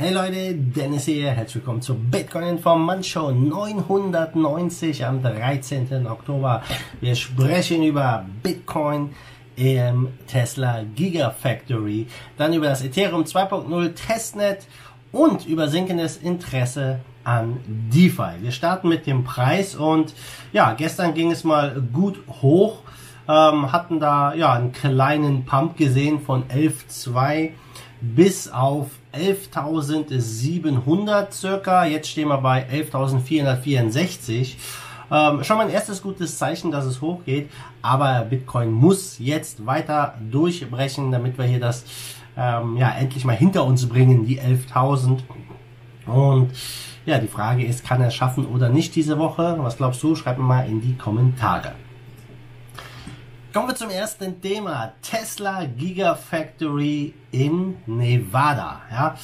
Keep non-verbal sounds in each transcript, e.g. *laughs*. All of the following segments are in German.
Hey Leute, Dennis hier, herzlich willkommen zur Bitcoin Information 990 am 13. Oktober. Wir sprechen über Bitcoin im Tesla Gigafactory, dann über das Ethereum 2.0 Testnet und über sinkendes Interesse an DeFi. Wir starten mit dem Preis und ja, gestern ging es mal gut hoch, ähm, hatten da ja einen kleinen Pump gesehen von 11.2 bis auf 11.700 circa. Jetzt stehen wir bei 11.464. Ähm, schon mal ein erstes gutes Zeichen, dass es hochgeht. Aber Bitcoin muss jetzt weiter durchbrechen, damit wir hier das ähm, ja endlich mal hinter uns bringen, die 11.000. Und ja, die Frage ist, kann er schaffen oder nicht diese Woche? Was glaubst du? Schreib mir mal in die Kommentare. Kommen wir zum ersten Thema. Tesla Gigafactory in Nevada. Ja?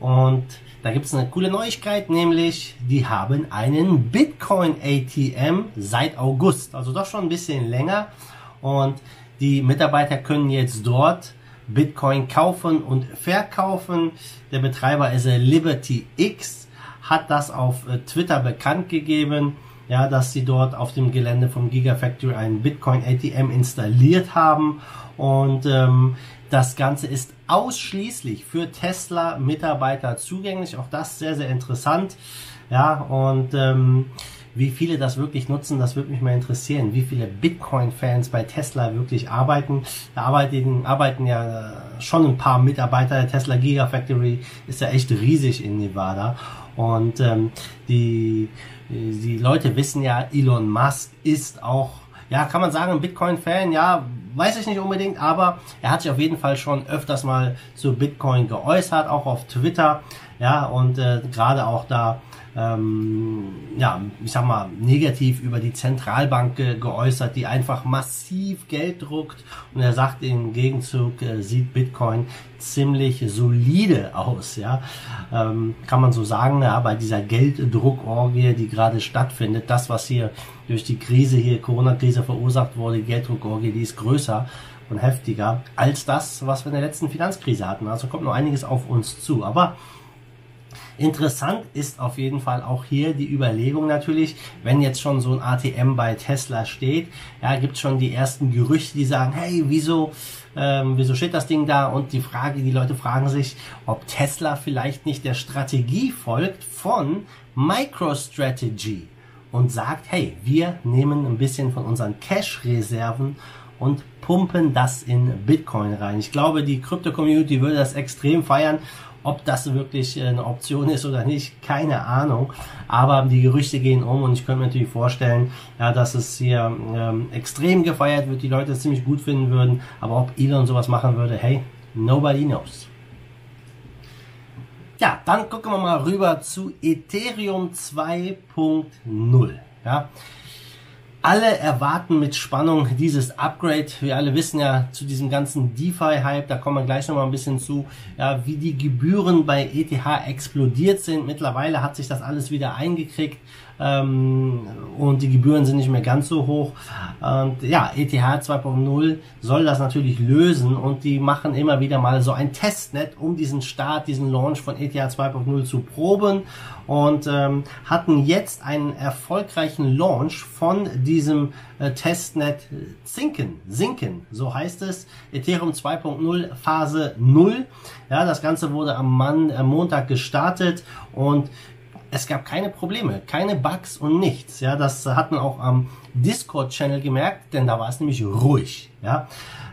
Und da gibt es eine coole Neuigkeit, nämlich die haben einen Bitcoin ATM seit August, also doch schon ein bisschen länger. Und die Mitarbeiter können jetzt dort Bitcoin kaufen und verkaufen. Der Betreiber ist Liberty X, hat das auf äh, Twitter bekannt gegeben ja, dass sie dort auf dem Gelände vom Gigafactory einen Bitcoin ATM installiert haben und ähm, das Ganze ist ausschließlich für Tesla-Mitarbeiter zugänglich. Auch das sehr, sehr interessant. Ja, und ähm, wie viele das wirklich nutzen, das würde mich mal interessieren. Wie viele Bitcoin-Fans bei Tesla wirklich arbeiten. Da arbeiten, arbeiten ja schon ein paar Mitarbeiter. Der Tesla Gigafactory ist ja echt riesig in Nevada. Und ähm, die, die Leute wissen ja, Elon Musk ist auch, ja, kann man sagen, ein Bitcoin-Fan, ja, weiß ich nicht unbedingt, aber er hat sich auf jeden Fall schon öfters mal zu Bitcoin geäußert, auch auf Twitter, ja, und äh, gerade auch da ähm, ja, ich sag mal, negativ über die Zentralbank ge geäußert, die einfach massiv Geld druckt. Und er sagt im Gegenzug äh, sieht Bitcoin ziemlich solide aus, ja. Ähm, kann man so sagen, ja, bei dieser Gelddruckorgie, die gerade stattfindet, das, was hier durch die Krise hier, Corona-Krise verursacht wurde, Gelddruckorgie, die ist größer und heftiger als das, was wir in der letzten Finanzkrise hatten. Also kommt noch einiges auf uns zu. Aber Interessant ist auf jeden Fall auch hier die Überlegung natürlich, wenn jetzt schon so ein ATM bei Tesla steht, ja, gibt schon die ersten Gerüchte, die sagen, hey, wieso, ähm, wieso steht das Ding da? Und die Frage, die Leute fragen sich, ob Tesla vielleicht nicht der Strategie folgt von MicroStrategy und sagt, hey, wir nehmen ein bisschen von unseren Cash-Reserven und pumpen das in Bitcoin rein. Ich glaube, die Krypto-Community würde das extrem feiern ob das wirklich äh, eine Option ist oder nicht, keine Ahnung. Aber die Gerüchte gehen um und ich könnte mir natürlich vorstellen, ja, dass es hier ähm, extrem gefeiert wird, die Leute es ziemlich gut finden würden. Aber ob Elon sowas machen würde, hey, nobody knows. Ja, dann gucken wir mal rüber zu Ethereum 2.0. Ja, alle erwarten mit Spannung dieses Upgrade. Wir alle wissen ja zu diesem ganzen DeFi-Hype, da kommen wir gleich nochmal ein bisschen zu, ja, wie die Gebühren bei ETH explodiert sind. Mittlerweile hat sich das alles wieder eingekriegt ähm, und die Gebühren sind nicht mehr ganz so hoch. Und ja, ETH 2.0 soll das natürlich lösen und die machen immer wieder mal so ein Testnet, um diesen Start, diesen Launch von ETH 2.0 zu proben und ähm, hatten jetzt einen erfolgreichen Launch von diesem äh, Testnet Zinken, Sinken, so heißt es, Ethereum 2.0 Phase 0. Ja, das Ganze wurde am, Mann, am Montag gestartet und es gab keine Probleme, keine Bugs und nichts. Ja, das hat man auch am Discord-Channel gemerkt, denn da war es nämlich ruhig. Ja,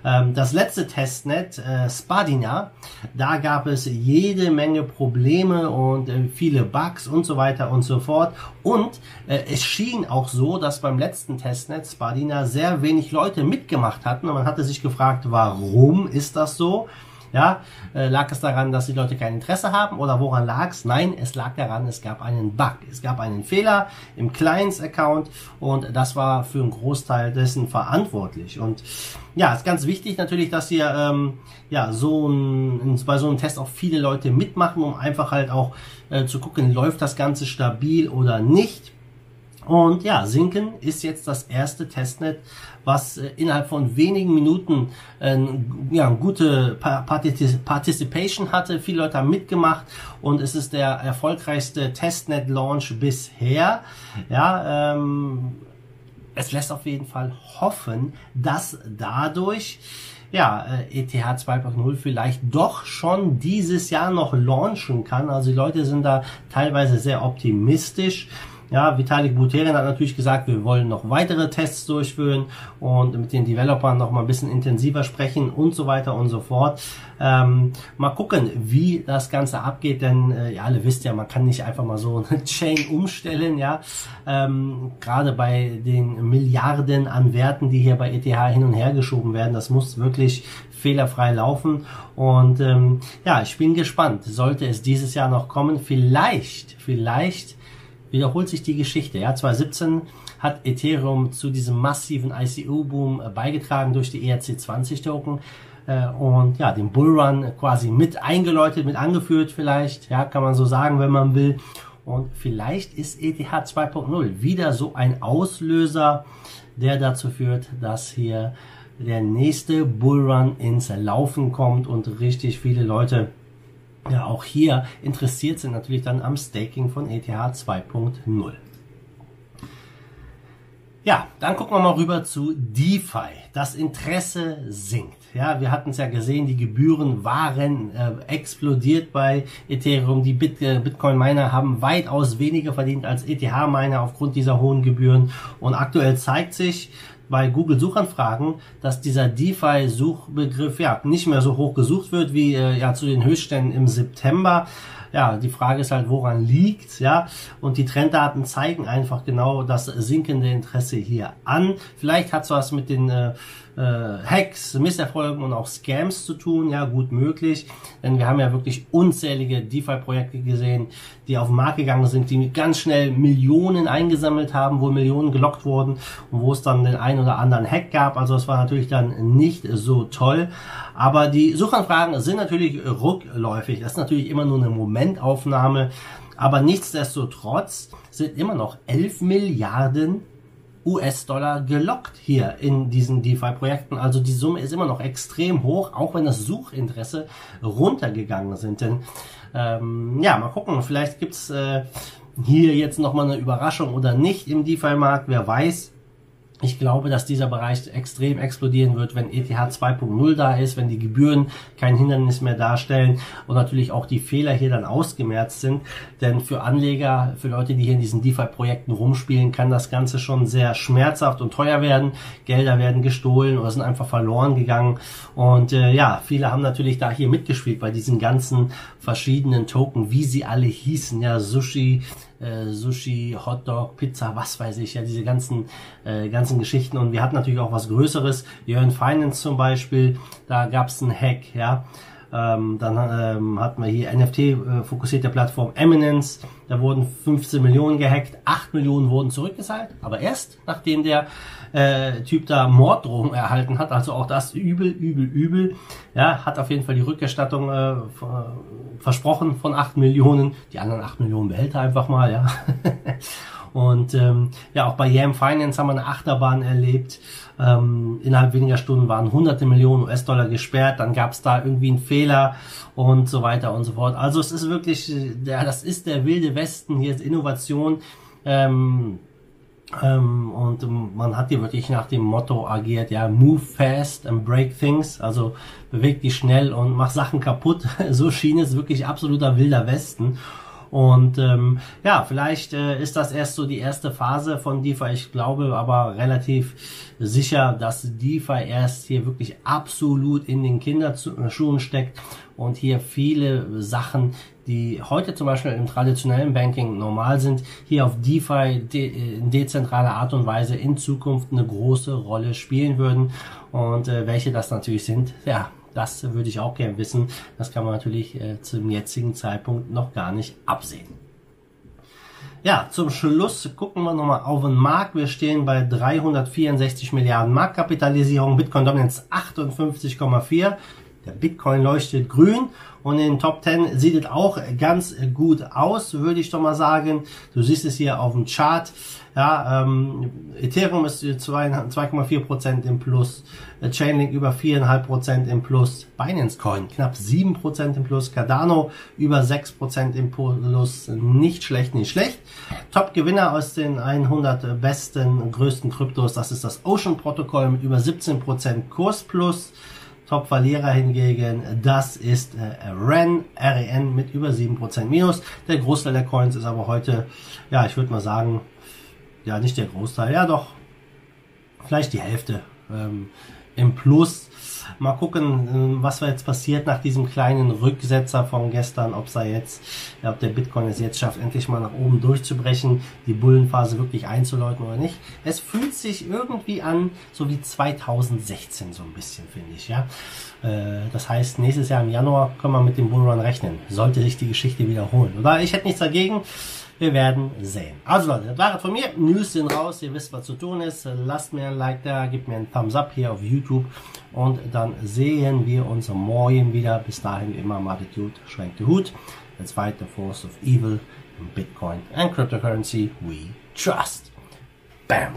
ähm, das letzte Testnet, äh, Spadina, da gab es jede Menge Probleme und äh, viele Bugs und so weiter und so fort. Und äh, es schien auch so, dass beim letzten Testnet Spadina sehr wenig Leute mitgemacht hatten. Und man hatte sich gefragt, warum ist das so? Ja, äh, lag es daran, dass die Leute kein Interesse haben oder woran lag es? Nein, es lag daran, es gab einen Bug. Es gab einen Fehler im Clients-Account und das war für einen Großteil dessen verantwortlich. Und ja, ist ganz wichtig natürlich, dass hier ähm, ja so ein, bei so einem Test auch viele Leute mitmachen, um einfach halt auch äh, zu gucken, läuft das Ganze stabil oder nicht. Und ja, Sinken ist jetzt das erste Testnet, was äh, innerhalb von wenigen Minuten äh, ja, gute Participation hatte. Viele Leute haben mitgemacht und es ist der erfolgreichste Testnet-Launch bisher. Ja, ähm, es lässt auf jeden Fall hoffen, dass dadurch ja, äh, ETH 2.0 vielleicht doch schon dieses Jahr noch launchen kann. Also die Leute sind da teilweise sehr optimistisch. Ja, Vitalik Buterin hat natürlich gesagt, wir wollen noch weitere Tests durchführen und mit den Developern noch mal ein bisschen intensiver sprechen und so weiter und so fort. Ähm, mal gucken, wie das Ganze abgeht, denn äh, ihr alle wisst ja, man kann nicht einfach mal so eine *laughs* Chain umstellen, ja. Ähm, Gerade bei den Milliarden an Werten, die hier bei ETH hin und her geschoben werden, das muss wirklich fehlerfrei laufen. Und ähm, ja, ich bin gespannt. Sollte es dieses Jahr noch kommen, vielleicht, vielleicht wiederholt sich die Geschichte. Ja, 2017 hat Ethereum zu diesem massiven ICO-Boom äh, beigetragen durch die ERC20-Token äh, und ja, den Bullrun quasi mit eingeläutet, mit angeführt vielleicht, ja, kann man so sagen, wenn man will. Und vielleicht ist ETH 2.0 wieder so ein Auslöser, der dazu führt, dass hier der nächste Bullrun ins Laufen kommt und richtig viele Leute ja auch hier interessiert sind natürlich dann am Staking von ETH 2.0. Ja, dann gucken wir mal rüber zu DeFi. Das Interesse sinkt. Ja, wir hatten es ja gesehen, die Gebühren waren äh, explodiert bei Ethereum. Die Bit äh, Bitcoin-Miner haben weitaus weniger verdient als ETH-Miner aufgrund dieser hohen Gebühren. Und aktuell zeigt sich, bei Google Suchanfragen, dass dieser DeFi-Suchbegriff ja nicht mehr so hoch gesucht wird wie äh, ja zu den Höchstständen im September. Ja, die Frage ist halt, woran liegt, ja? Und die Trenddaten zeigen einfach genau das sinkende Interesse hier an. Vielleicht hat es was mit den äh, äh, Hacks, Misserfolgen und auch Scams zu tun. Ja, gut möglich. Denn wir haben ja wirklich unzählige DeFi-Projekte gesehen, die auf den Markt gegangen sind, die ganz schnell Millionen eingesammelt haben, wo Millionen gelockt wurden und wo es dann den einen oder anderen Hack gab. Also es war natürlich dann nicht so toll. Aber die Suchanfragen sind natürlich rückläufig. Das ist natürlich immer nur eine Momentaufnahme. Aber nichtsdestotrotz sind immer noch 11 Milliarden US-Dollar gelockt hier in diesen DeFi-Projekten. Also die Summe ist immer noch extrem hoch, auch wenn das Suchinteresse runtergegangen sind. Denn ähm, ja, mal gucken, vielleicht gibt's äh, hier jetzt nochmal eine Überraschung oder nicht im DeFi-Markt, wer weiß. Ich glaube, dass dieser Bereich extrem explodieren wird, wenn ETH 2.0 da ist, wenn die Gebühren kein Hindernis mehr darstellen und natürlich auch die Fehler hier dann ausgemerzt sind. Denn für Anleger, für Leute, die hier in diesen DeFi-Projekten rumspielen, kann das Ganze schon sehr schmerzhaft und teuer werden. Gelder werden gestohlen oder sind einfach verloren gegangen. Und äh, ja, viele haben natürlich da hier mitgespielt bei diesen ganzen verschiedenen Token, wie sie alle hießen. Ja, Sushi, äh, Sushi, Hotdog, Pizza, was weiß ich, ja, diese ganzen, äh, ganzen Geschichten. Und wir hatten natürlich auch was Größeres, Jörn Finance zum Beispiel, da gab es einen Hack, ja. Ähm, dann ähm, hatten wir hier NFT-fokussierte äh, Plattform Eminence. Da wurden 15 Millionen gehackt, 8 Millionen wurden zurückgezahlt, aber erst nachdem der äh, Typ da Morddrohungen erhalten hat. Also auch das übel, übel, übel. Ja, hat auf jeden Fall die Rückerstattung äh, versprochen von 8 Millionen. Die anderen 8 Millionen behält er einfach mal, ja. *laughs* Und ähm, ja, auch bei Yam Finance haben wir eine Achterbahn erlebt. Ähm, innerhalb weniger Stunden waren hunderte Millionen US-Dollar gesperrt, dann gab es da irgendwie einen Fehler und so weiter und so fort. Also es ist wirklich, ja, das ist der wilde Westen, hier ist Innovation. Ähm, ähm, und man hat hier wirklich nach dem Motto agiert, ja, move fast and break things, also beweg dich schnell und mach Sachen kaputt. *laughs* so schien es wirklich absoluter wilder Westen. Und ähm, ja, vielleicht äh, ist das erst so die erste Phase von DeFi. Ich glaube aber relativ sicher, dass DeFi erst hier wirklich absolut in den Kinderschuhen steckt und hier viele Sachen, die heute zum Beispiel im traditionellen Banking normal sind, hier auf DeFi de in dezentraler Art und Weise in Zukunft eine große Rolle spielen würden. Und äh, welche das natürlich sind, ja, das würde ich auch gerne wissen. Das kann man natürlich äh, zum jetzigen Zeitpunkt noch gar nicht absehen. Ja, zum Schluss gucken wir nochmal auf den Markt. Wir stehen bei 364 Milliarden Marktkapitalisierung, Bitcoin Dominance 58,4. Der Bitcoin leuchtet grün und in den Top 10 sieht es auch ganz gut aus, würde ich doch mal sagen. Du siehst es hier auf dem Chart. Ja, ähm, Ethereum ist 2,4% im Plus, Chainlink über 4,5% im Plus, Binance Coin knapp 7% im Plus, Cardano über 6% im Plus, nicht schlecht, nicht schlecht. Top-Gewinner aus den 100 besten, größten Kryptos, das ist das Ocean Protokoll mit über 17% Kurs Plus. Top-Verlierer hingegen, das ist äh, REN, REN mit über 7% Minus. Der Großteil der Coins ist aber heute, ja, ich würde mal sagen, ja, nicht der Großteil, ja doch, vielleicht die Hälfte ähm, im Plus. Mal gucken, äh, was jetzt passiert nach diesem kleinen Rücksetzer von gestern, ob er jetzt, ob der Bitcoin es jetzt schafft, endlich mal nach oben durchzubrechen, die Bullenphase wirklich einzuläuten oder nicht. Es fühlt sich irgendwie an, so wie 2016 so ein bisschen, finde ich, ja. Äh, das heißt, nächstes Jahr im Januar können wir mit dem Bullrun rechnen. Sollte sich die Geschichte wiederholen. Oder ich hätte nichts dagegen. Wir werden sehen. Also Leute, das war von mir. News sind raus. Ihr wisst, was zu tun ist. Lasst mir ein Like da, gebt mir einen Thumbs up hier auf YouTube. Und dann sehen wir uns morgen wieder. Bis dahin immer Attitude, schwenkt den Hut. Let's the force of evil in Bitcoin and cryptocurrency we trust. Bam!